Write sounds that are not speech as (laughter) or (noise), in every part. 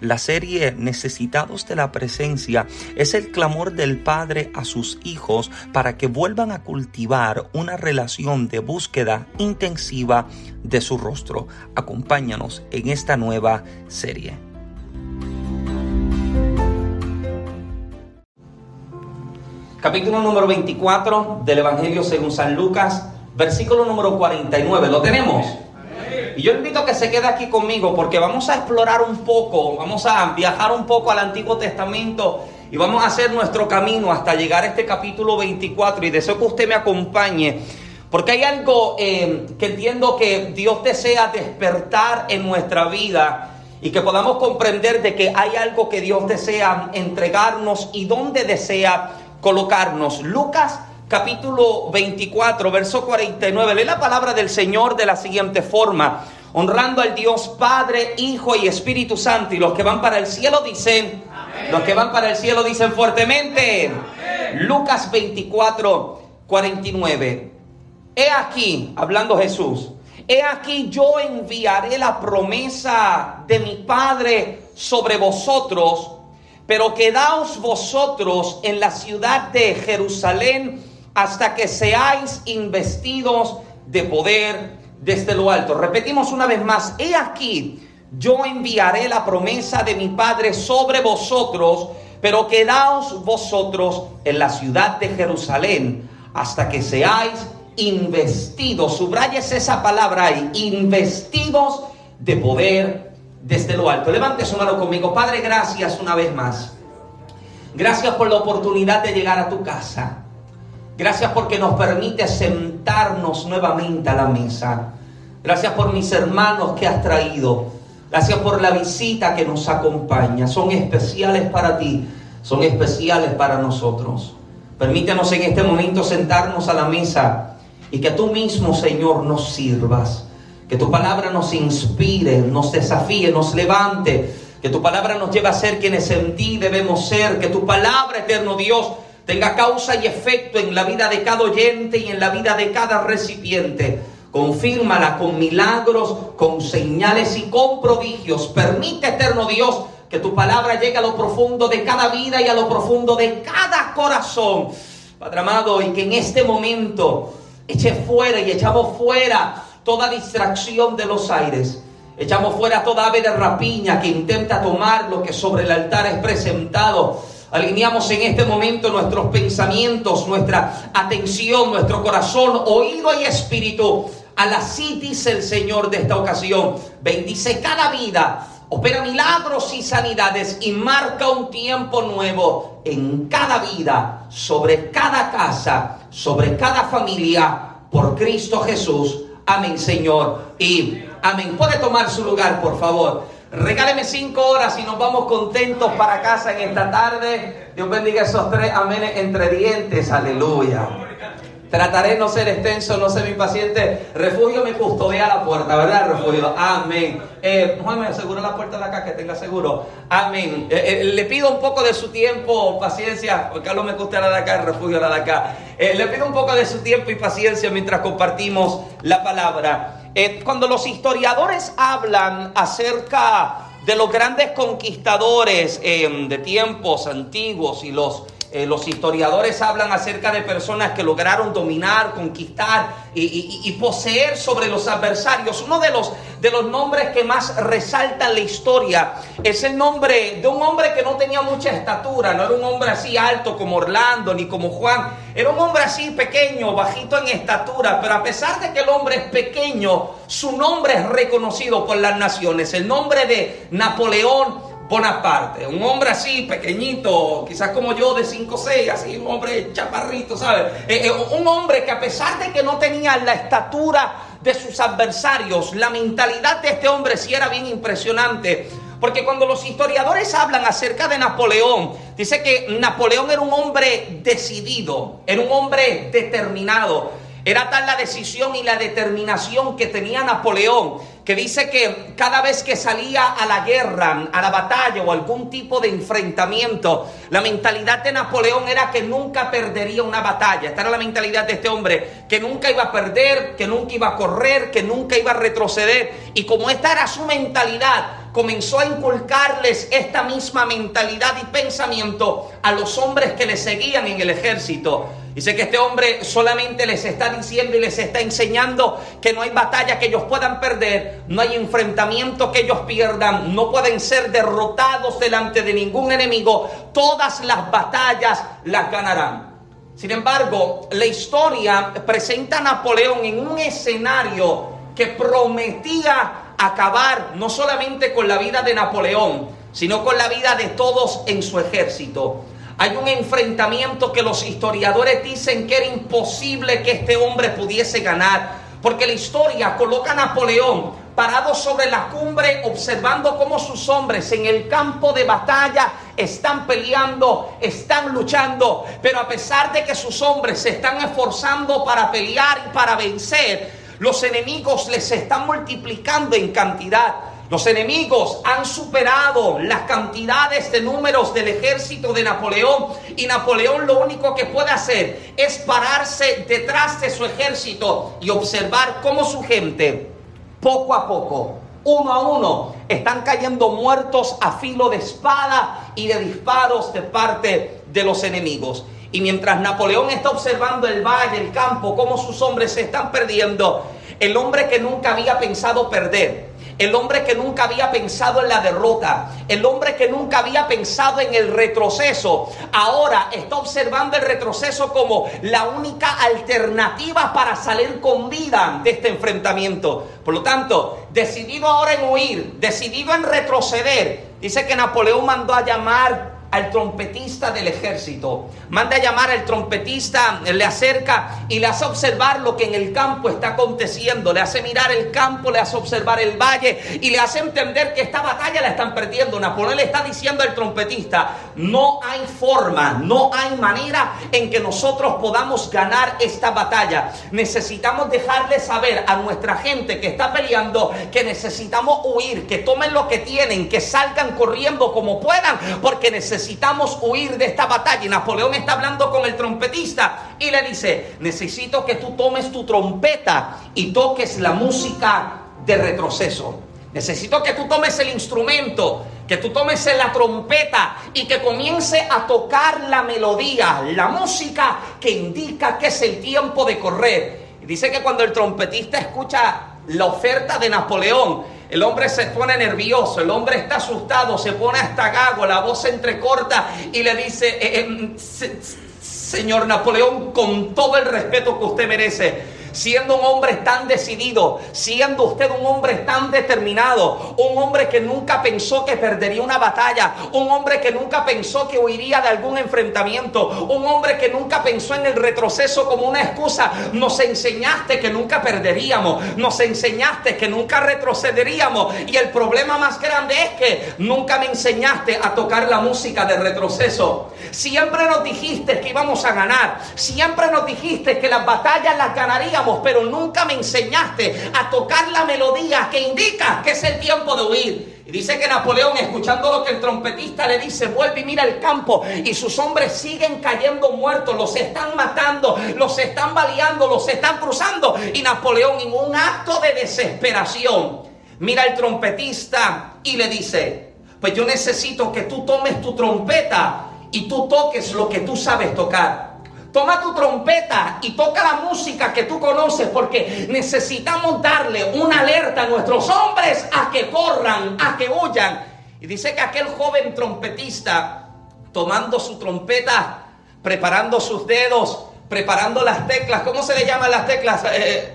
La serie Necesitados de la Presencia es el clamor del Padre a sus hijos para que vuelvan a cultivar una relación de búsqueda intensiva de su rostro. Acompáñanos en esta nueva serie. Capítulo número 24 del Evangelio según San Lucas, versículo número 49. ¿Lo tenemos? Y yo invito a que se quede aquí conmigo porque vamos a explorar un poco, vamos a viajar un poco al Antiguo Testamento y vamos a hacer nuestro camino hasta llegar a este capítulo 24 y deseo que usted me acompañe. Porque hay algo eh, que entiendo que Dios desea despertar en nuestra vida y que podamos comprender de que hay algo que Dios desea entregarnos y dónde desea colocarnos. Lucas capítulo 24, verso 49. Lee la palabra del Señor de la siguiente forma. Honrando al Dios Padre, Hijo y Espíritu Santo. Y los que van para el cielo dicen, los que van para el cielo dicen fuertemente. Lucas 24, 49. He aquí, hablando Jesús, he aquí yo enviaré la promesa de mi Padre sobre vosotros, pero quedaos vosotros en la ciudad de Jerusalén hasta que seáis investidos de poder desde lo alto. Repetimos una vez más, he aquí, yo enviaré la promesa de mi Padre sobre vosotros, pero quedaos vosotros en la ciudad de Jerusalén hasta que seáis investidos. Subrayes esa palabra ahí, investidos de poder desde lo alto. Levante su mano conmigo. Padre, gracias una vez más. Gracias por la oportunidad de llegar a tu casa. Gracias porque nos permite sentarnos nuevamente a la mesa. Gracias por mis hermanos que has traído. Gracias por la visita que nos acompaña. Son especiales para ti. Son especiales para nosotros. Permítenos en este momento sentarnos a la mesa y que tú mismo, Señor, nos sirvas. Que tu palabra nos inspire, nos desafíe, nos levante. Que tu palabra nos lleve a ser quienes en ti debemos ser. Que tu palabra, eterno Dios, tenga causa y efecto en la vida de cada oyente y en la vida de cada recipiente. Confírmala con milagros, con señales y con prodigios. Permite, eterno Dios, que tu palabra llegue a lo profundo de cada vida y a lo profundo de cada corazón. Padre amado, y que en este momento eche fuera y echamos fuera toda distracción de los aires. Echamos fuera toda ave de rapiña que intenta tomar lo que sobre el altar es presentado Alineamos en este momento nuestros pensamientos, nuestra atención, nuestro corazón, oído y espíritu a la citis el Señor de esta ocasión. Bendice cada vida, opera milagros y sanidades y marca un tiempo nuevo en cada vida, sobre cada casa, sobre cada familia, por Cristo Jesús. Amén, Señor. Y amén. Puede tomar su lugar, por favor. Regáleme cinco horas y nos vamos contentos para casa en esta tarde. Dios bendiga esos tres amenes entre dientes. Aleluya. Trataré no ser extenso, no ser impaciente. Refugio me custodia la puerta, ¿verdad, Refugio? Amén. Eh, Juan, me asegura la puerta de acá, que tenga seguro. Amén. Eh, eh, le pido un poco de su tiempo, paciencia. Carlos me custodia la de acá, el Refugio la de acá. Eh, le pido un poco de su tiempo y paciencia mientras compartimos la palabra. Eh, cuando los historiadores hablan acerca de los grandes conquistadores eh, de tiempos antiguos y los eh, los historiadores hablan acerca de personas que lograron dominar, conquistar y, poseer sobre los adversarios. Uno de los, de los nombres que más resalta en la historia es el nombre de un hombre que no tenía mucha estatura, no era un hombre así alto como Orlando ni como Juan, era un hombre así pequeño, bajito en estatura, pero a pesar de que el hombre es pequeño, su nombre es reconocido por las naciones. El nombre de Napoleón Bonaparte, un hombre así, pequeñito, quizás como yo de 5 o 6, así, un hombre chaparrito, ¿sabes? Eh, eh, un hombre que a pesar de que no tenía la estatura de sus adversarios, la mentalidad de este hombre sí era bien impresionante, Porque cuando los historiadores hablan acerca de Napoleón, dice que Napoleón era un hombre decidido, era un hombre determinado. Era tal la decisión y la determinación que tenía Napoleón, que dice que cada vez que salía a la guerra, a la batalla o algún tipo de enfrentamiento, la mentalidad de Napoleón era que nunca perdería una batalla. Esta era la mentalidad de este hombre, que nunca iba a perder, que nunca iba a correr, que nunca iba a retroceder. Y como esta era su mentalidad, comenzó a inculcarles esta misma mentalidad y pensamiento a los hombres que le seguían en el ejército. Dice que este hombre solamente les está diciendo y les está enseñando que no hay batalla que ellos puedan perder, no hay enfrentamiento que ellos pierdan, no pueden ser derrotados delante de ningún enemigo, todas las batallas las ganarán. Sin embargo, la historia presenta a Napoleón en un escenario que prometía acabar no solamente con la vida de Napoleón, sino con la vida de todos en su ejército. Hay un enfrentamiento que los historiadores dicen que era imposible que este hombre pudiese ganar, porque la historia coloca a Napoleón parado sobre la cumbre observando cómo sus hombres en el campo de batalla están peleando, están luchando, pero a pesar de que sus hombres se están esforzando para pelear y para vencer, los enemigos les están multiplicando en cantidad. Los enemigos han superado las cantidades de números del ejército de Napoleón y Napoleón lo único que puede hacer es pararse detrás de su ejército y observar cómo su gente poco a poco, uno a uno, están cayendo muertos a filo de espada y de disparos de parte de los enemigos. Y mientras Napoleón está observando el valle, el campo, cómo sus hombres se están perdiendo, el hombre que nunca había pensado perder, el hombre que nunca había pensado en la derrota, el hombre que nunca había pensado en el retroceso, ahora está observando el retroceso como la única alternativa para salir con vida de este enfrentamiento. Por lo tanto, decidido ahora en huir, decidido en retroceder, dice que Napoleón mandó a llamar al trompetista del ejército. Manda a llamar al trompetista, le acerca y le hace observar lo que en el campo está aconteciendo. Le hace mirar el campo, le hace observar el valle y le hace entender que esta batalla la están perdiendo. Napoleón le está diciendo al trompetista, no hay forma, no hay manera en que nosotros podamos ganar esta batalla. Necesitamos dejarle saber a nuestra gente que está peleando que necesitamos huir, que tomen lo que tienen, que salgan corriendo como puedan, porque necesitamos necesitamos huir de esta batalla. Y Napoleón está hablando con el trompetista y le dice, necesito que tú tomes tu trompeta y toques la música de retroceso. Necesito que tú tomes el instrumento, que tú tomes la trompeta y que comience a tocar la melodía, la música que indica que es el tiempo de correr. Dice que cuando el trompetista escucha la oferta de Napoleón, el hombre se pone nervioso, el hombre está asustado, se pone hasta gago, la voz se entrecorta y le dice, eh, eh, señor Napoleón, con todo el respeto que usted merece, siendo un hombre tan decidido, siendo usted un hombre tan determinado, un hombre que nunca pensó que perdería una batalla, un hombre que nunca pensó que huiría de algún enfrentamiento, un hombre que nunca pensó en el retroceso como una excusa, nos enseñaste que nunca perderíamos, nos enseñaste que nunca retrocederíamos y el problema más grande es que nunca me enseñaste a tocar la música de retroceso. Siempre nos dijiste que íbamos a ganar, siempre nos dijiste que las batallas las ganaríamos pero nunca me enseñaste a tocar la melodía que indica que es el tiempo de huir. Y dice que Napoleón, escuchando lo que el trompetista le dice, vuelve y mira el campo y sus hombres siguen cayendo muertos, los están matando, los están baleando, los están cruzando. Y Napoleón, en un acto de desesperación, mira al trompetista y le dice, pues yo necesito que tú tomes tu trompeta y tú toques lo que tú sabes tocar. Toma tu trompeta y toca la música que tú conoces porque necesitamos darle una alerta a nuestros hombres a que corran, a que huyan. Y dice que aquel joven trompetista, tomando su trompeta, preparando sus dedos, preparando las teclas, ¿cómo se le llaman las teclas? Eh,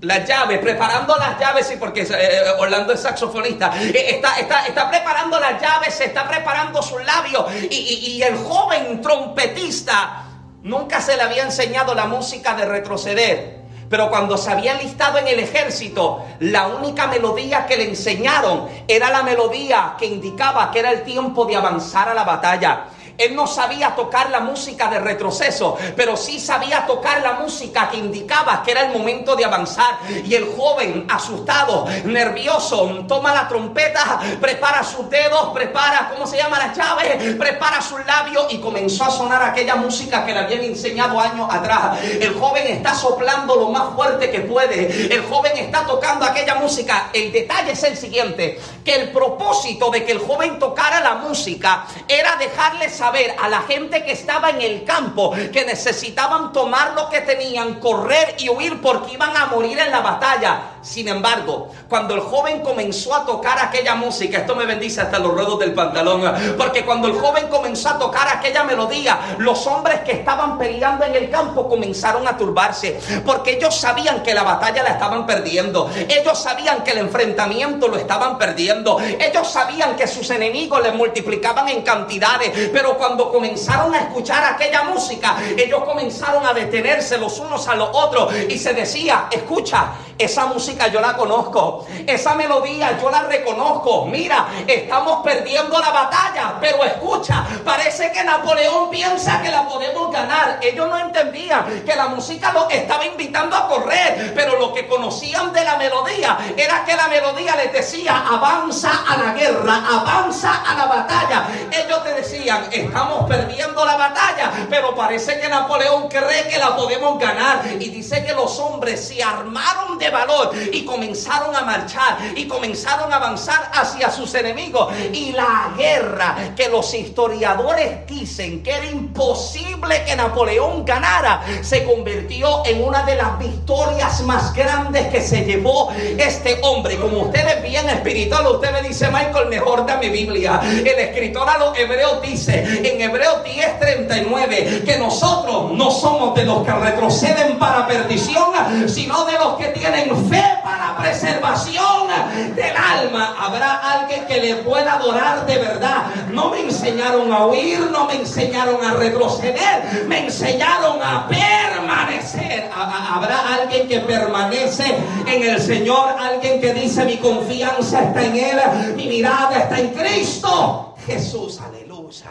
las llaves, preparando las llaves, sí, porque eh, Orlando es saxofonista, eh, está, está, está, preparando las llaves, está preparando sus labios y el joven trompetista Nunca se le había enseñado la música de retroceder. Pero cuando se había listado en el ejército, la única melodía que le enseñaron era la melodía que indicaba que era el tiempo de avanzar a la batalla. Él no sabía tocar la música de retroceso, pero sí sabía tocar la música que indicaba que era el momento de avanzar. Y el joven, asustado, nervioso, toma la trompeta, prepara sus dedos, prepara, ¿cómo se llama la llave? Prepara sus labios y comenzó a sonar aquella música que le habían enseñado años atrás. El joven está soplando lo más fuerte que puede. El joven está tocando aquella música. El detalle es el siguiente, que el propósito de que el joven tocara la música era dejarles saber a la gente que estaba en el campo que necesitaban tomar lo que tenían, correr y huir porque iban a morir en la batalla. Sin embargo, cuando el joven comenzó a tocar aquella música, esto me bendice hasta los ruedos del pantalón, porque cuando el joven comenzó a tocar aquella melodía, los hombres que estaban peleando en el campo comenzaron a turbarse, porque ellos sabían que la batalla la estaban perdiendo, ellos sabían que el enfrentamiento lo estaban perdiendo, ellos sabían que sus enemigos les multiplicaban en cantidades, pero cuando comenzaron a escuchar aquella música, ellos comenzaron a detenerse los unos a los otros y se decía, escucha, esa música yo la conozco. Esa melodía yo la reconozco. Mira, estamos perdiendo la batalla. Pero escucha, parece que Napoleón piensa que la podemos ganar. Ellos no entendían que la música los estaba invitando a correr. Pero lo que conocían de la melodía era que la melodía les decía, avanza a la guerra, avanza a la batalla. Ellos te decían, estamos perdiendo la batalla. Pero parece que Napoleón cree que la podemos ganar. Y dice que los hombres se armaron de valor y comenzaron a marchar y comenzaron a avanzar hacia sus enemigos. Y la guerra que los historiadores dicen que era imposible que Napoleón ganara, se convirtió en una de las victorias más grandes que se llevó este hombre. Como usted es bien espiritual, usted me dice, Michael, mejor de mi Biblia. El escritor a los hebreos dice en Hebreos 10:39 que nosotros no somos de los que retroceden para perdición, sino de los que tienen fe para preservación del alma. Habrá alguien que le pueda adorar de verdad. No me enseñaron a huir, no me enseñaron a retroceder, me enseñaron a permanecer. Habrá alguien que permanece en el Señor, alguien que dice mi confianza está en Él, mi mirada está en Cristo. Jesús, aleluya.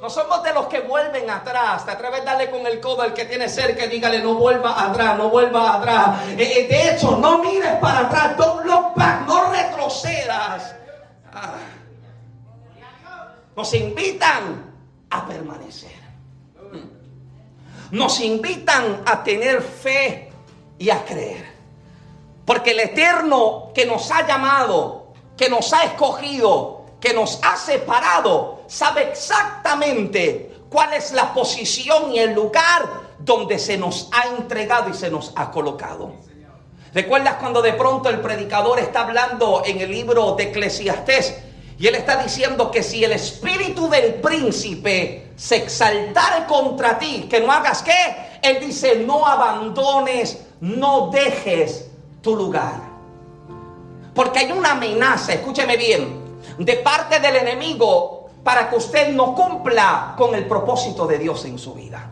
No somos de los que vuelven atrás. Te atreves a darle con el codo al que tiene cerca y dígale, no vuelva atrás, no vuelva atrás. Eh, eh, de hecho, no mires para atrás, don't look back, no retrocedas. Ah. Nos invitan a permanecer. Nos invitan a tener fe y a creer. Porque el Eterno que nos ha llamado, que nos ha escogido, que nos ha separado sabe exactamente cuál es la posición y el lugar donde se nos ha entregado y se nos ha colocado. ¿Recuerdas cuando de pronto el predicador está hablando en el libro de Eclesiastés y él está diciendo que si el espíritu del príncipe se exaltare contra ti, que no hagas qué? Él dice, no abandones, no dejes tu lugar. Porque hay una amenaza, escúcheme bien, de parte del enemigo para que usted no cumpla con el propósito de Dios en su vida.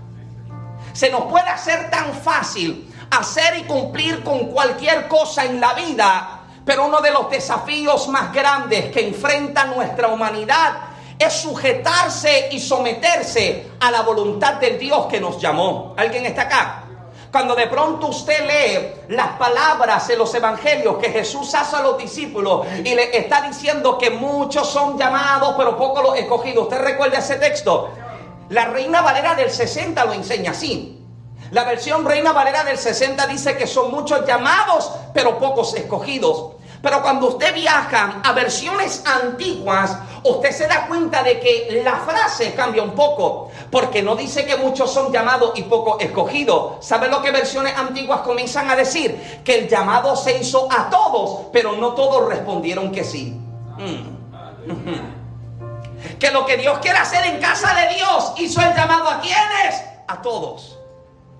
Se nos puede hacer tan fácil hacer y cumplir con cualquier cosa en la vida, pero uno de los desafíos más grandes que enfrenta nuestra humanidad es sujetarse y someterse a la voluntad del Dios que nos llamó. ¿Alguien está acá? Cuando de pronto usted lee las palabras en los evangelios que Jesús hace a los discípulos y le está diciendo que muchos son llamados, pero pocos los escogidos. ¿Usted recuerda ese texto? La Reina Valera del 60 lo enseña así. La versión Reina Valera del 60 dice que son muchos llamados, pero pocos escogidos. Pero cuando usted viaja a versiones antiguas, usted se da cuenta de que la frase cambia un poco, porque no dice que muchos son llamados y pocos escogidos. ¿Sabe lo que versiones antiguas comienzan a decir? Que el llamado se hizo a todos, pero no todos respondieron que sí. Mm. (laughs) Que lo que Dios quiere hacer en casa de Dios hizo el llamado a quienes? A todos.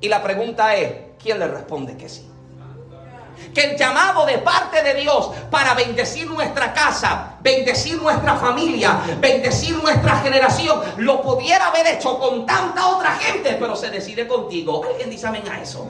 Y la pregunta es, ¿quién le responde que sí? Que el llamado de parte de Dios para bendecir nuestra casa, bendecir nuestra familia, bendecir nuestra generación, lo pudiera haber hecho con tanta otra gente, pero se decide contigo. ¿Alguien dice amén a eso?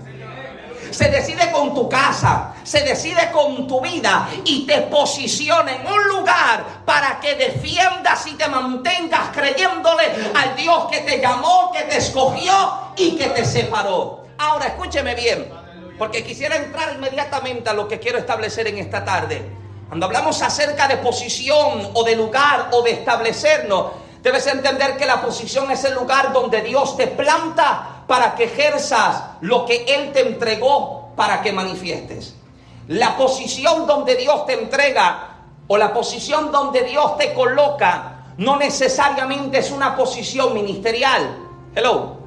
se decide con tu casa, se decide con tu vida y te posiciona en un lugar para que defiendas y te mantengas creyéndole al Dios que te llamó, que te escogió y que te separó. Ahora escúcheme bien, porque quisiera entrar inmediatamente a lo que quiero establecer en esta tarde. Cuando hablamos acerca de posición o de lugar o de establecernos, debes entender que la posición es el lugar donde Dios te planta para que ejerzas lo que Él te entregó para que manifiestes. La posición donde Dios te entrega o la posición donde Dios te coloca no necesariamente es una posición ministerial. Hello.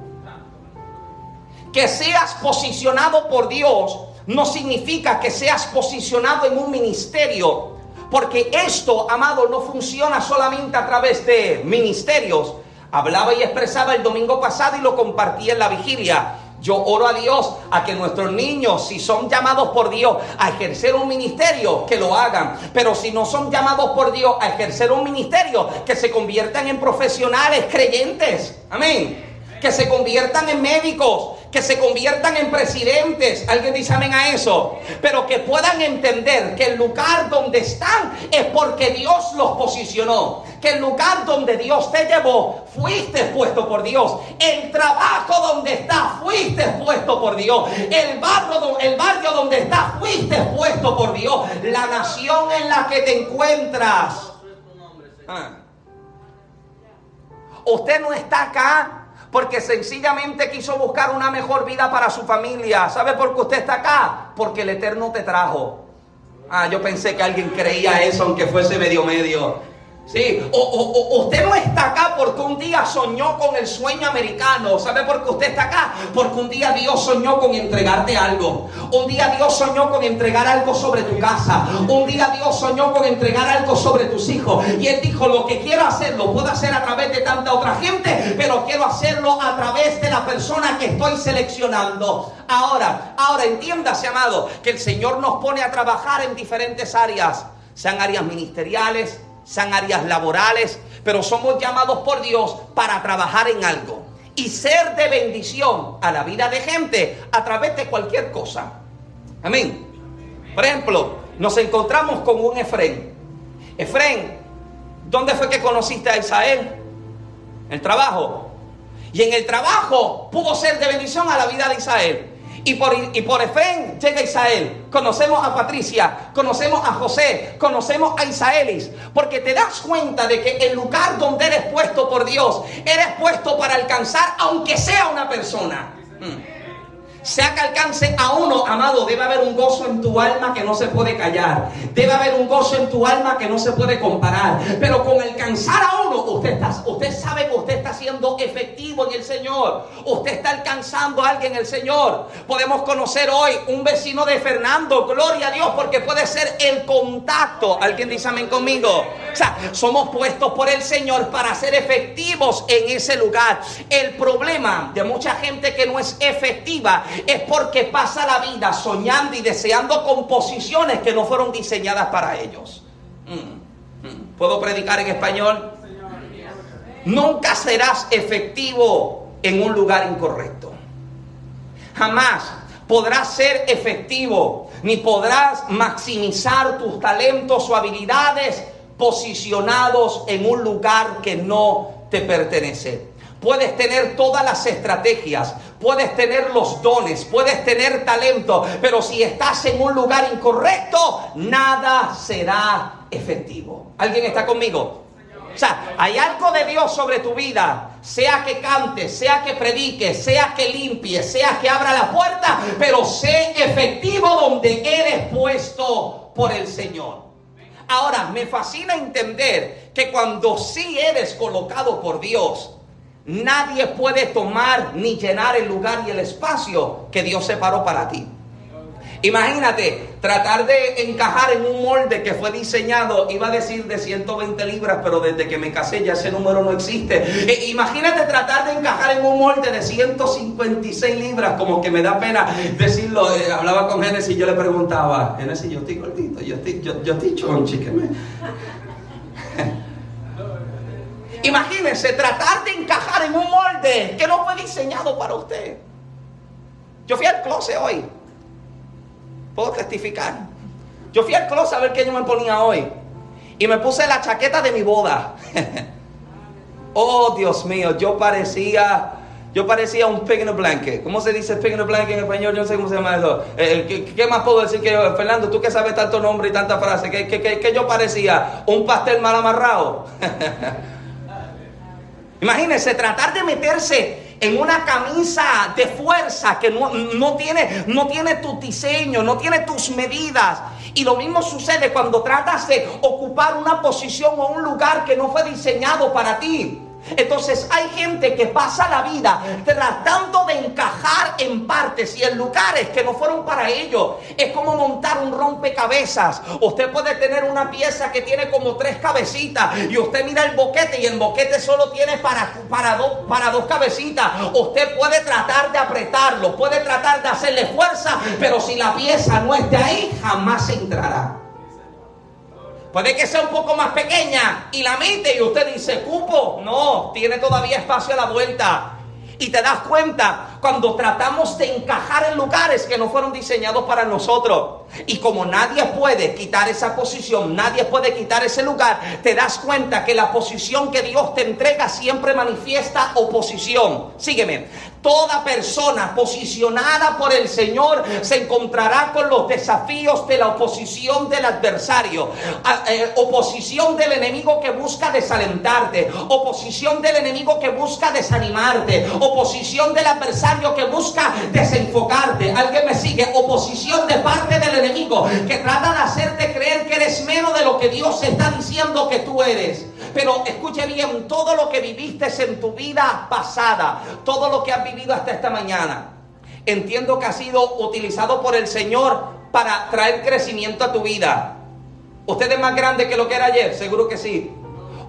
Que seas posicionado por Dios no significa que seas posicionado en un ministerio, porque esto, amado, no funciona solamente a través de ministerios. Hablaba y expresaba el domingo pasado y lo compartía en la vigilia. Yo oro a Dios a que nuestros niños, si son llamados por Dios a ejercer un ministerio, que lo hagan. Pero si no son llamados por Dios a ejercer un ministerio, que se conviertan en profesionales creyentes. Amén que se conviertan en médicos, que se conviertan en presidentes. Alguien dice amén a eso. Pero que puedan entender que el lugar donde están es porque Dios los posicionó. Que el lugar donde Dios te llevó, fuiste puesto por Dios. El trabajo donde estás, fuiste puesto por Dios. El barrio, el barrio donde estás, fuiste puesto por Dios. La nación en la que te encuentras. Ah. Usted no está acá porque sencillamente quiso buscar una mejor vida para su familia. ¿Sabe por qué usted está acá? Porque el Eterno te trajo. Ah, yo pensé que alguien creía eso, aunque fuese medio medio. Sí, o, usted no está acá porque un día soñó con el sueño americano. ¿Sabe por qué usted está acá? Porque un día Dios soñó con entregarte algo. Un día Dios soñó con entregar algo sobre tu casa. Un día Dios soñó con entregar algo sobre tus hijos. Y Él dijo, lo que quiero hacer lo puedo hacer a través de tanta otra gente, pero quiero hacerlo a través de la persona que estoy seleccionando. Ahora, ahora entiéndase, amado, que el Señor nos pone a trabajar en diferentes áreas. Sean áreas ministeriales, sean áreas laborales, pero somos llamados por Dios para trabajar en algo y ser de bendición a la vida de gente a través de cualquier cosa. Amén. Por ejemplo, nos encontramos con un Efren. Efren, ¿dónde fue que conociste a Israel? El trabajo. Y en el trabajo pudo ser de bendición a la vida de Israel. Y por, y por Efén llega Israel. Conocemos a Patricia, conocemos a José, conocemos a Isaelis. Porque te das cuenta de que el lugar donde eres puesto por Dios, eres puesto para alcanzar, aunque sea una persona. Hmm sea que alcance a uno, amado, debe haber un gozo en tu alma que no se puede callar. Debe haber un gozo en tu alma que no se puede comparar. Pero con alcanzar a uno, usted, está, usted sabe que usted está siendo efectivo en el Señor. Usted está alcanzando a alguien en el Señor. Podemos conocer hoy un vecino de Fernando, gloria a Dios, porque puede ser el contacto. ¿Alguien dice amén conmigo? O sea, somos puestos por el Señor para ser efectivos en ese lugar. El problema de mucha gente que no es efectiva es porque pasa la vida soñando y deseando composiciones que no fueron diseñadas para ellos. Mm, mm. ¿Puedo predicar en español? Nunca serás efectivo en un lugar incorrecto. Jamás podrás ser efectivo ni podrás maximizar tus talentos o habilidades posicionados en un lugar que no te pertenece. Puedes tener todas las estrategias, puedes tener los dones, puedes tener talento, pero si estás en un lugar incorrecto, nada será efectivo. ¿Alguien está conmigo? O sea, hay algo de Dios sobre tu vida, sea que cantes, sea que prediques, sea que limpies, sea que abra la puerta, pero sé efectivo donde eres puesto por el Señor. Ahora, me fascina entender que cuando sí eres colocado por Dios, Nadie puede tomar ni llenar el lugar y el espacio que Dios separó para ti. Imagínate, tratar de encajar en un molde que fue diseñado, iba a decir de 120 libras, pero desde que me casé ya ese número no existe. Eh, imagínate tratar de encajar en un molde de 156 libras, como que me da pena decirlo. Eh, hablaba con Genesis y yo le preguntaba, Genesis, yo estoy gordito, yo estoy, yo, yo estoy chonchi, ¿qué me... Imagínense tratar de encajar en un molde que no fue diseñado para usted. Yo fui al closet hoy. Puedo testificar. Yo fui al closet a ver qué yo me ponía hoy. Y me puse la chaqueta de mi boda. (laughs) oh, Dios mío, yo parecía... Yo parecía un pig in a blanket. ¿Cómo se dice pig in a blanket en español? Yo no sé cómo se llama eso. Eh, ¿qué, más puedo decir que yo? Fernando, tú que sabes tanto nombre y tanta frase, ¿qué, qué, yo parecía? ¿Un pastel mal amarrado? (laughs) Imagínense tratar de meterse en una camisa de fuerza que no, tiene, no tiene tu diseño, no tiene tus medidas. Y lo mismo sucede cuando tratas de ocupar una posición o un lugar que no fue diseñado para ti. Entonces hay gente que pasa la vida tratando de encajar en partes y en lugares que no fueron para ellos. Es como montar un rompecabezas. Usted puede tener una pieza que tiene como tres cabecitas y usted mira el boquete y el boquete solo tiene para, para, para dos cabecitas. Usted puede tratar de apretarlo, puede tratar de hacerle fuerza, pero si la pieza no esté ahí, jamás entrará. Puede que sea un poco más pequeña y la mete y usted dice, cupo, no, tiene todavía espacio a la vuelta. Y te das cuenta cuando tratamos de encajar en lugares que no fueron diseñados para nosotros. Y como nadie puede quitar esa posición, nadie puede quitar ese lugar, te das cuenta que la posición que Dios te entrega siempre manifiesta oposición. Sígueme. Toda persona posicionada por el Señor se encontrará con los desafíos de la oposición del adversario, eh, oposición del enemigo que busca desalentarte, oposición del enemigo que busca desanimarte, oposición del adversario que busca desenfocarte. ¿Alguien me sigue? Oposición de parte del enemigo que trata de hacerte creer que eres menos de lo que Dios está diciendo que tú eres. Pero escuche bien, todo lo que viviste en tu vida pasada, todo lo que has vivido hasta esta mañana, entiendo que ha sido utilizado por el Señor para traer crecimiento a tu vida. ¿Usted es más grande que lo que era ayer? Seguro que sí.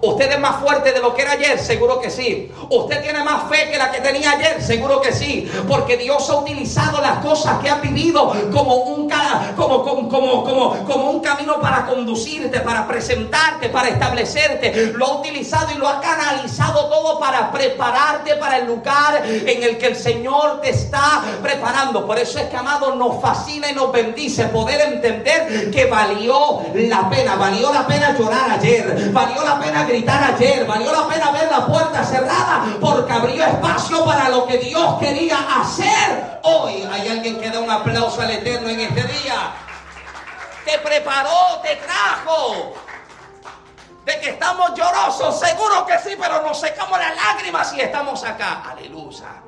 ¿Usted es más fuerte de lo que era ayer? Seguro que sí. ¿Usted tiene más fe que la que tenía ayer? Seguro que sí. Porque Dios ha utilizado las cosas que has vivido como un, como, un camino para conducirte, para presentarte, para establecerte. Lo ha utilizado y lo ha canalizado todo para prepararte para el lugar en el que el Señor te está preparando. Por eso es que, amado, nos fascina y nos bendice poder entender que valió la pena. Valió la pena llorar ayer. Valió la pena ayer, valió la pena ver la puerta cerrada porque abrió espacio para lo que Dios quería hacer hoy. Hay alguien que da un aplauso al Eterno en este día. Te preparó, te trajo. De que estamos llorosos, seguro que sí, pero nos secamos las lágrimas y estamos acá. Aleluya.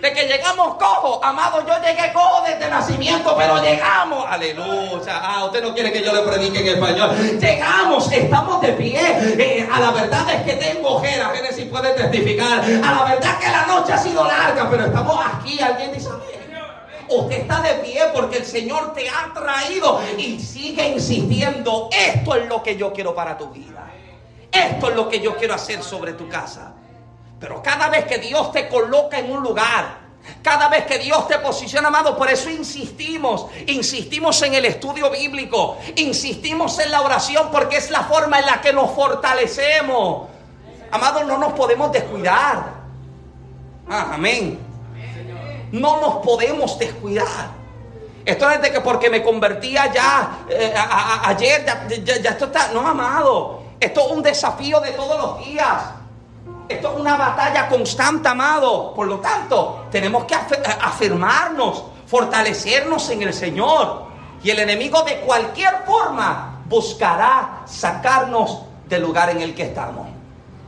De que llegamos cojo. Amado, yo llegué cojo desde nacimiento, pero llegamos. Aleluya. Ah, usted no quiere que yo le predique en español. Llegamos, estamos de pie. Eh, a la verdad es que tengo ojeras. Génesis puede testificar. A la verdad que la noche ha sido larga, pero estamos aquí. Alguien dice Usted está de pie porque el Señor te ha traído y sigue insistiendo. Esto es lo que yo quiero para tu vida. Esto es lo que yo quiero hacer sobre tu casa. Pero cada vez que Dios te coloca en un lugar, cada vez que Dios te posiciona, amado, por eso insistimos, insistimos en el estudio bíblico, insistimos en la oración porque es la forma en la que nos fortalecemos. Amado, no nos podemos descuidar. Ah, amén. No nos podemos descuidar. Esto es de que porque me convertía ya eh, ayer, ya esto está. No, amado. Esto es un desafío de todos los días. Esto es una batalla constante, amado. Por lo tanto, tenemos que afirmarnos, fortalecernos en el Señor. Y el enemigo de cualquier forma buscará sacarnos del lugar en el que estamos.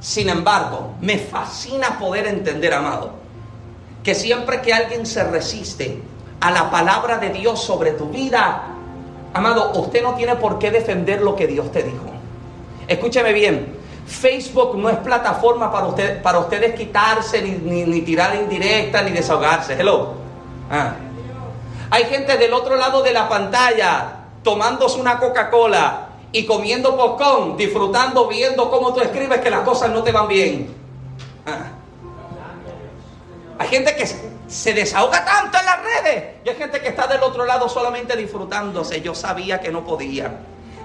Sin embargo, me fascina poder entender, amado, que siempre que alguien se resiste a la palabra de Dios sobre tu vida, amado, usted no tiene por qué defender lo que Dios te dijo. Escúcheme bien, Facebook no es plataforma para, usted, para ustedes quitarse, ni, ni, tirar indirecta, ni desahogarse. Hello. Ah. Hay gente del otro lado de la pantalla tomándose una Coca-Cola y comiendo popcorn, disfrutando, viendo cómo tú escribes que las cosas no te van bien. Ah. Hay gente que se desahoga tanto en las redes. Y hay gente que está del otro lado solamente disfrutándose. Yo sabía que no podía.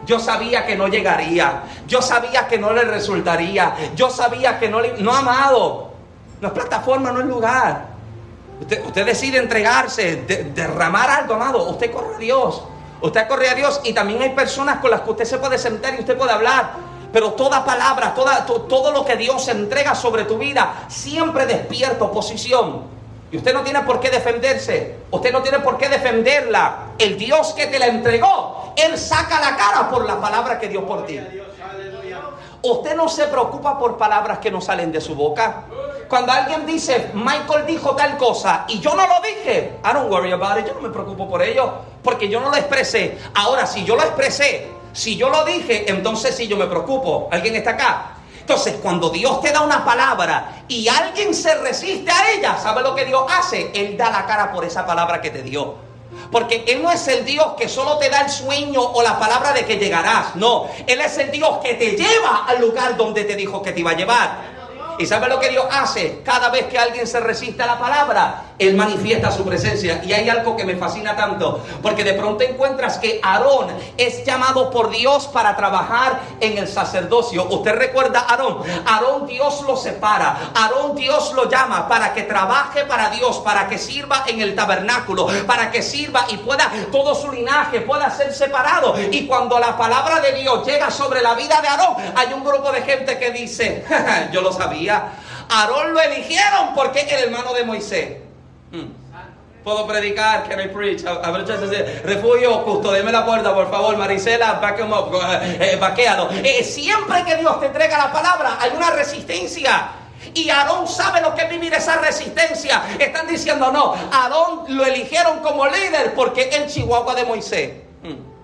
Yo sabía que no llegaría. Yo sabía que no le resultaría. Yo sabía que no le... No, amado. No es plataforma, no es lugar. Usted, decide entregarse, derramar algo, amado. Usted corre a Dios. Usted corre a Dios y también hay personas con las que usted se puede sentar y usted puede hablar. Pero toda palabra, toda, todo lo que Dios entrega sobre tu vida, siempre despierta oposición. Y usted no tiene por qué defenderse. Usted no tiene por qué defenderla. El Dios que te la entregó, Él saca la cara por la palabra que dio por ti. Usted no se preocupa por palabras que no salen de su boca. Cuando alguien dice, Michael dijo tal cosa y yo no lo dije, I don't worry about it, yo no me preocupo por ello, porque yo no lo expresé. Ahora, si yo lo expresé, si yo lo dije, entonces sí yo me preocupo. ¿Alguien está acá? Entonces, cuando Dios te da una palabra y alguien se resiste a ella, ¿sabe lo que Dios hace? Él da la cara por esa palabra que te dio. Porque Él no es el Dios que solo te da el sueño o la palabra de que llegarás. No, Él es el Dios que te lleva al lugar donde te dijo que te iba a llevar. ¿Y sabe lo que Dios hace? Cada vez que alguien se resiste a la palabra, Él manifiesta su presencia. Y hay algo que me fascina tanto, porque de pronto encuentras que Aarón es llamado por Dios para trabajar en el sacerdocio. Usted recuerda a Aarón. Aarón Dios lo separa. Aarón Dios lo llama para que trabaje para Dios, para que sirva en el tabernáculo, para que sirva y pueda todo su linaje pueda ser separado. Y cuando la palabra de Dios llega sobre la vida de Aarón, hay un grupo de gente que dice, (laughs) yo lo sabía. Aarón lo eligieron porque es el hermano de Moisés. Hmm. Puedo predicar, can I preach? Refugio, custodeme la puerta, por favor, Marisela, back him up, (laughs) eh, eh, siempre que Dios te entrega la palabra, hay una resistencia. Y Aarón sabe lo que es vivir esa resistencia. Están diciendo, no, Aarón lo eligieron como líder porque es el chihuahua de Moisés. Hmm.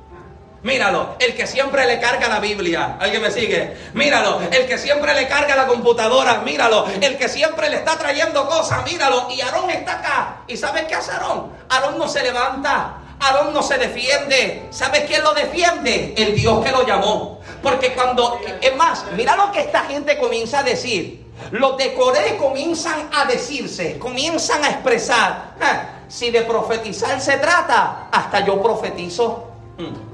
Míralo, el que siempre le carga la Biblia. ¿Alguien me sigue? Míralo, el que siempre le carga la computadora. Míralo, el que siempre le está trayendo cosas. Míralo. Y Aarón está acá. ¿Y sabes qué hace Aarón? Aarón no se levanta. Aarón no se defiende. ¿Sabes quién lo defiende? El Dios que lo llamó. Porque cuando, es más, mira lo que esta gente comienza a decir. Los de Coré comienzan a decirse, comienzan a expresar. Si de profetizar se trata, hasta yo profetizo. Hmm.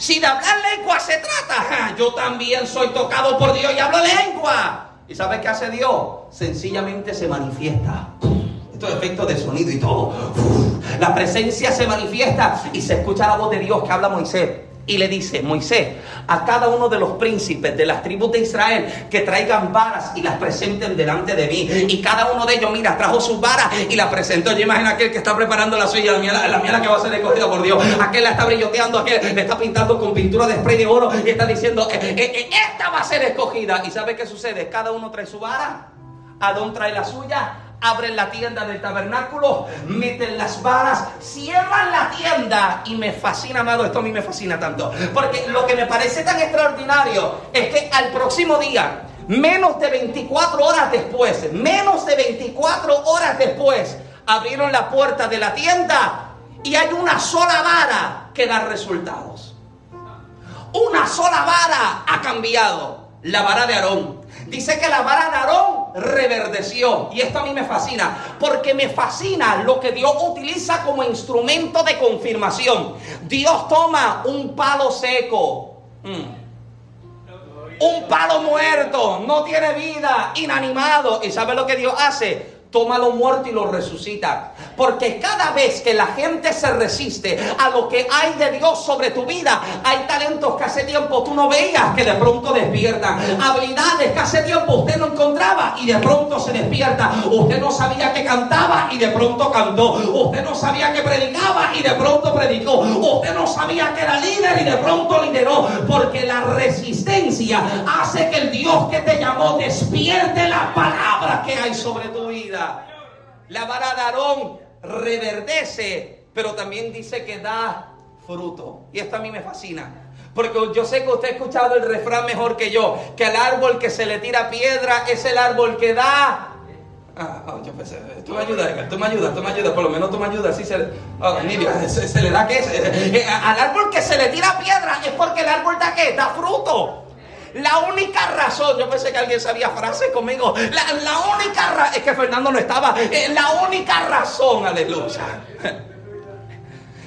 Si de hablar lengua se trata, yo también soy tocado por Dios y hablo lengua. ¿Y sabes qué hace Dios? Sencillamente se manifiesta. Estos efectos de sonido y todo. La presencia se manifiesta y se escucha la voz de Dios que habla Moisés y le dice, Moisés, a cada uno de los príncipes de las tribus de Israel que traigan varas y las presenten delante de mí. Y cada uno de ellos, mira, trajo sus varas y la presentó. Yo imagino aquel que está preparando la suya, la mía, la, que va a ser escogida por Dios. Aquel la está brilloteando, aquel le está pintando con pintura de spray de oro y está diciendo, eh, eh, eh, esta va a ser escogida. ¿Y sabe qué sucede? Cada uno trae su vara, Adón trae la suya abren la tienda del tabernáculo, meten las varas, cierran la tienda y me fascina, amado, esto a mí me fascina tanto, porque lo que me parece tan extraordinario es que al próximo día, menos de 24 horas después, menos de 24 horas después, abrieron la puerta de la tienda y hay una sola vara que da resultados. Una sola vara ha cambiado, la vara de Aarón. Dice que la vara de Aarón reverdeció. Y esto a mí me fascina, porque me fascina lo que Dios utiliza como instrumento de confirmación. Dios toma un palo seco. Mm, un palo muerto, no tiene vida, inanimado. ¿Y sabe lo que Dios hace? Toma lo muerto y lo resucita. Porque cada vez que la gente se resiste a lo que hay de Dios sobre tu vida, hay talentos que hace tiempo tú no veías que de pronto despiertan. Habilidades que hace tiempo usted no encontraba y de pronto se despierta. Usted no sabía que cantaba y de pronto cantó. Usted no sabía que predicaba y de pronto predicó. Usted no sabía que era líder y de pronto lideró. Porque la resistencia hace que el Dios que te llamó despierte la palabra que hay sobre tu vida. La vara de Aarón reverdece, pero también dice que da fruto. Y esto a mí me fascina. Porque yo sé que usted ha escuchado el refrán mejor que yo, que el árbol que se le tira piedra es el árbol que da Ah, oh, tú me ayudas, tú me ayudas, tú me ayudas, por lo menos tú me ayudas. Así se, oh, se, le da que eh, eh, al árbol que se le tira piedra es porque el árbol da que da fruto. La única razón, yo pensé que alguien sabía frase conmigo. La, única razón, es que Fernando no estaba. Eh, la única razón, aleluya. (laughs)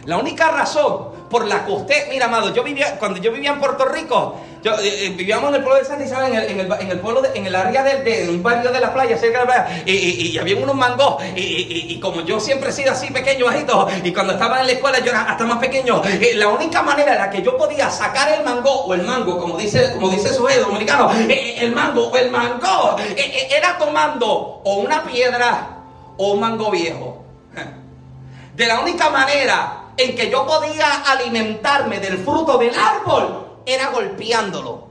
La única razón por la usted, mira, amado, yo vivía, cuando yo vivía en Puerto Rico, yo, eh, eh, vivíamos en el pueblo de San Isabel, en el, en el, pueblo, en el área de, un barrio de la playa, cerca de la playa, y, había unos mangos, y, como yo siempre he sido así pequeño, bajito, y cuando estaba en la escuela yo era hasta más pequeño, eh, la única manera en la que yo podía sacar el mango, o el mango, como dice, como dice su dominicano, el mango, o el mango, era tomando o una piedra o un mango viejo. (laughs) De la única manera en que yo podía alimentarme del fruto del árbol era golpeándolo.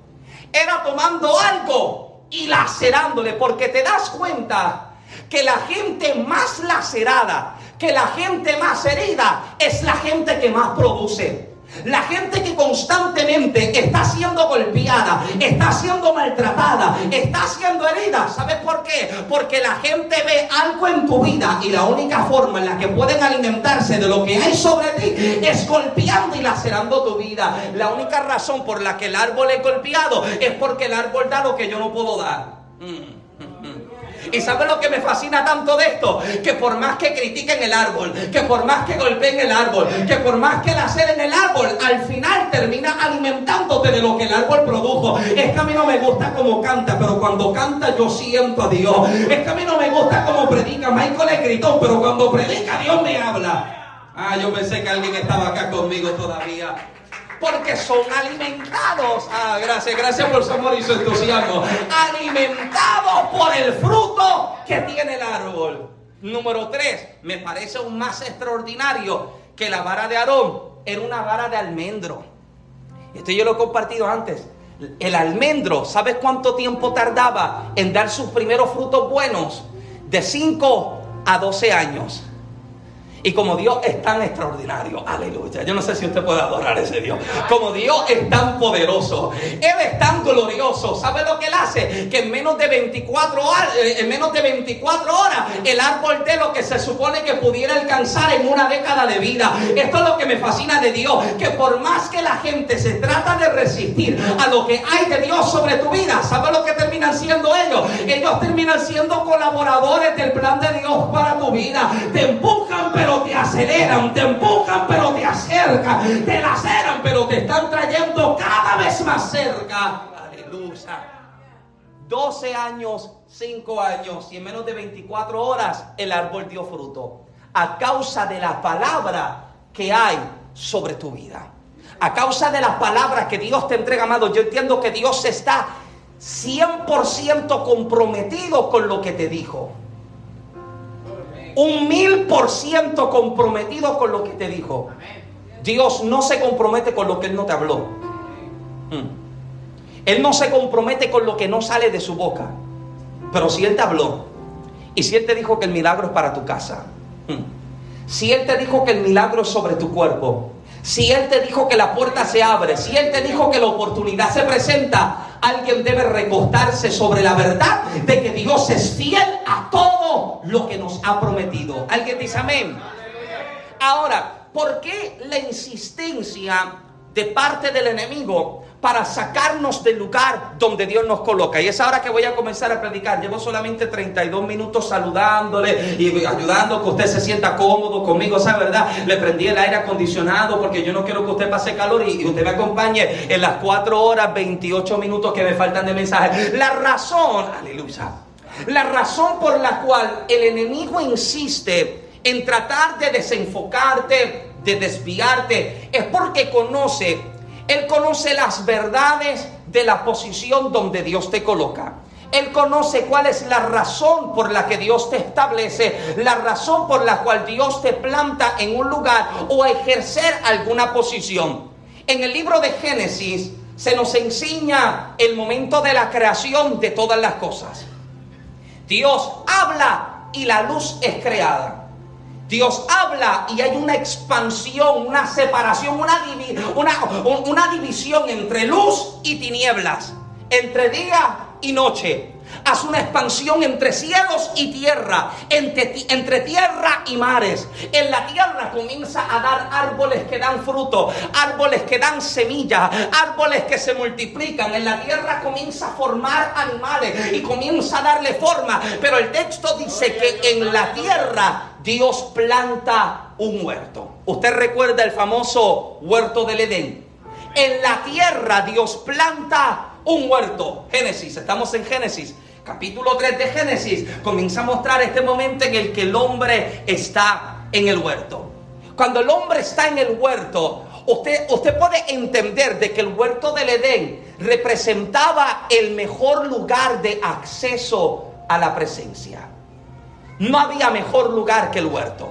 Era tomando algo y lacerándole, porque te das cuenta que la gente más lacerada, que la gente más herida, es la gente que más produce. La gente que constantemente está siendo golpeada, está siendo maltratada, está siendo herida. ¿Sabes por qué? Porque la gente ve algo en tu vida y la única forma en la que pueden alimentarse de lo que hay sobre ti es golpeando y lacerando tu vida. La única razón por la que el árbol es golpeado es porque el árbol da lo que yo no puedo dar. Mm. ¿Y sabe lo que me fascina tanto de esto? Que por más que critiquen el árbol, que por más que golpeen el árbol, que por más que la en el árbol, al final termina alimentándote de lo que el árbol produjo. Es que a mí no me gusta cómo canta, pero cuando canta yo siento a Dios. Es que a mí no me gusta cómo predica. Michael es gritón, pero cuando predica Dios me habla. Ah, yo pensé que alguien estaba acá conmigo todavía porque son alimentados. Ah, gracias, gracias por su amor y su entusiasmo. Alimentados por el fruto que tiene el árbol. Número tres, me parece aún más extraordinario que la vara de Aarón era una vara de almendro. Esto yo lo he compartido antes. El almendro, ¿sabes cuánto tiempo tardaba en dar sus primeros frutos buenos? De 5 a 12 años. Y como Dios es tan extraordinario, aleluya. Yo no sé si usted puede adorar a ese Dios. Como Dios es tan poderoso, Él es tan glorioso. ¿Sabe lo que Él hace? Que en menos de 24 horas, eh, en menos de 24 horas, el árbol de lo que se supone que pudiera alcanzar en una década de vida. Esto es lo que me fascina de Dios. Que por más que la gente se trata de resistir a lo que hay de Dios sobre tu vida, ¿sabe lo que terminan siendo ellos? Ellos terminan siendo colaboradores del plan de Dios para tu vida. Te empujan, pero te aceleran, te empujan, pero te acercan, te laceran, pero te están trayendo cada vez más cerca. Aleluya. 12 años, 5 años y en menos de 24 horas el árbol dio fruto. A causa de la palabra que hay sobre tu vida. A causa de las palabras que Dios te entrega, amado. Yo entiendo que Dios está 100% comprometido con lo que te dijo un mil por ciento comprometido con lo que te dijo. Dios no se compromete con lo que Él no te habló. Hmm. Él no se compromete con lo que no sale de su boca. Pero si Él te habló y si Él te dijo que el milagro es para tu casa, hmm. si Él te dijo que el milagro es sobre tu cuerpo, si Él te dijo que la puerta se abre, si Él te dijo que la oportunidad se presenta, alguien debe recostarse sobre la verdad de que Dios es fiel a todo lo que nos ha prometido. ¿Alguien dice amén? Ahora, ¿por qué la insistencia de parte del enemigo para sacarnos del lugar donde Dios nos coloca. Y es ahora que voy a comenzar a predicar. Llevo solamente 32 minutos saludándole y ayudando que usted se sienta cómodo conmigo, ¿sabe verdad? Le prendí el aire acondicionado porque yo no quiero que usted pase calor y, usted me acompañe en las 4 horas 28 minutos que me faltan de mensaje. La razón, aleluya, la razón por la cual el enemigo insiste en tratar de desenfocarte, de desviarte, es porque conoce él conoce las verdades de la posición donde Dios te coloca. Él conoce cuál es la razón por la que Dios te establece, la razón por la cual Dios te planta en un lugar o ejercer alguna posición. En el libro de Génesis se nos enseña el momento de la creación de todas las cosas. Dios habla y la luz es creada. Dios habla y hay una expansión, una separación, una, una, división entre luz y tinieblas, entre día y noche. Haz una expansión entre cielos y tierra, entre, entre, tierra y mares. En la tierra comienza a dar árboles que dan fruto, árboles que dan semilla, árboles que se multiplican. En la tierra comienza a formar animales y comienza a darle forma. Pero el texto dice que en la tierra Dios planta un huerto. Usted recuerda el famoso huerto del Edén. En la tierra Dios planta un huerto. Génesis, estamos en Génesis. Capítulo 3 de Génesis comienza a mostrar este momento en el que el hombre está en el huerto. Cuando el hombre está en el huerto, usted, usted puede entender de que el huerto del Edén representaba el mejor lugar de acceso a la presencia. No había mejor lugar que el huerto.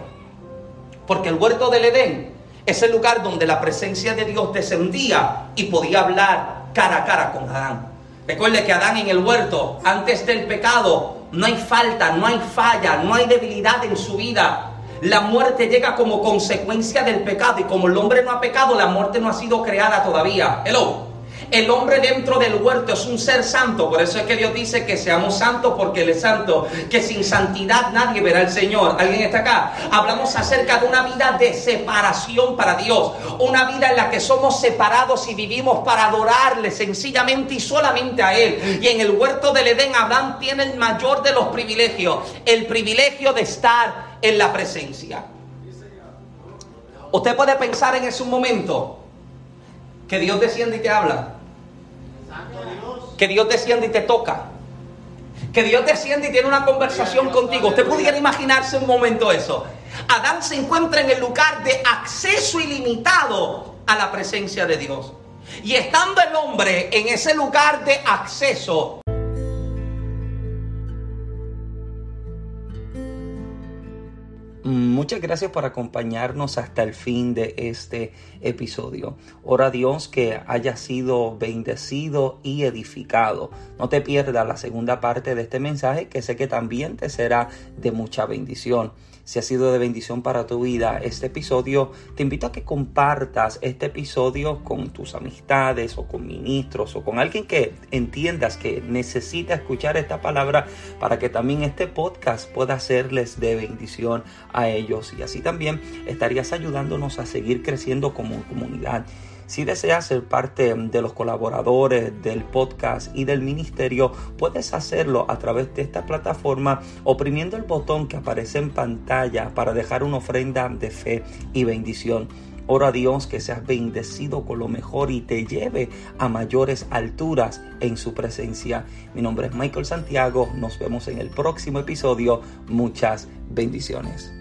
Porque el huerto del Edén es el lugar donde la presencia de Dios descendía y podía hablar cara a cara con Adán. Recuerde que Adán en el huerto, antes del pecado, no hay falta, no hay falla, no hay debilidad en su vida. La muerte llega como consecuencia del pecado y como el hombre no ha pecado, la muerte no ha sido creada todavía. Hello. El hombre dentro del huerto es un ser santo, por eso es que Dios dice que seamos santos porque Él es santo, que sin santidad nadie verá al Señor. ¿Alguien está acá? Hablamos acerca de una vida de separación para Dios, una vida en la que somos separados y vivimos para adorarle sencillamente y solamente a Él. Y en el huerto del Edén, Abraham tiene el mayor de los privilegios, el privilegio de estar en la presencia. Usted puede pensar en ese momento que Dios desciende y te habla. Que Dios desciende y te toca. Que Dios desciende y tiene una conversación contigo. Usted pudiera imaginarse un momento eso. Adán se encuentra en el lugar de acceso ilimitado a la presencia de Dios. Y estando el hombre en ese lugar de acceso, Muchas gracias por acompañarnos hasta el fin de este episodio. Ora a Dios que haya sido bendecido y edificado. No te pierdas la segunda parte de este mensaje que sé que también te será de mucha bendición si ha sido de bendición para tu vida este episodio, te invito a que compartas este episodio con tus amistades o con ministros o con alguien que entiendas que necesita escuchar esta palabra para que también este podcast pueda serles de bendición a ellos y así también estarías ayudándonos a seguir creciendo como comunidad. Si deseas ser parte de los colaboradores del podcast y del ministerio, puedes hacerlo a través de esta plataforma oprimiendo el botón que aparece en pantalla para dejar una ofrenda de fe y bendición. Oro a Dios que seas bendecido con lo mejor y te lleve a mayores alturas en su presencia. Mi nombre es Michael Santiago. Nos vemos en el próximo episodio. Muchas bendiciones.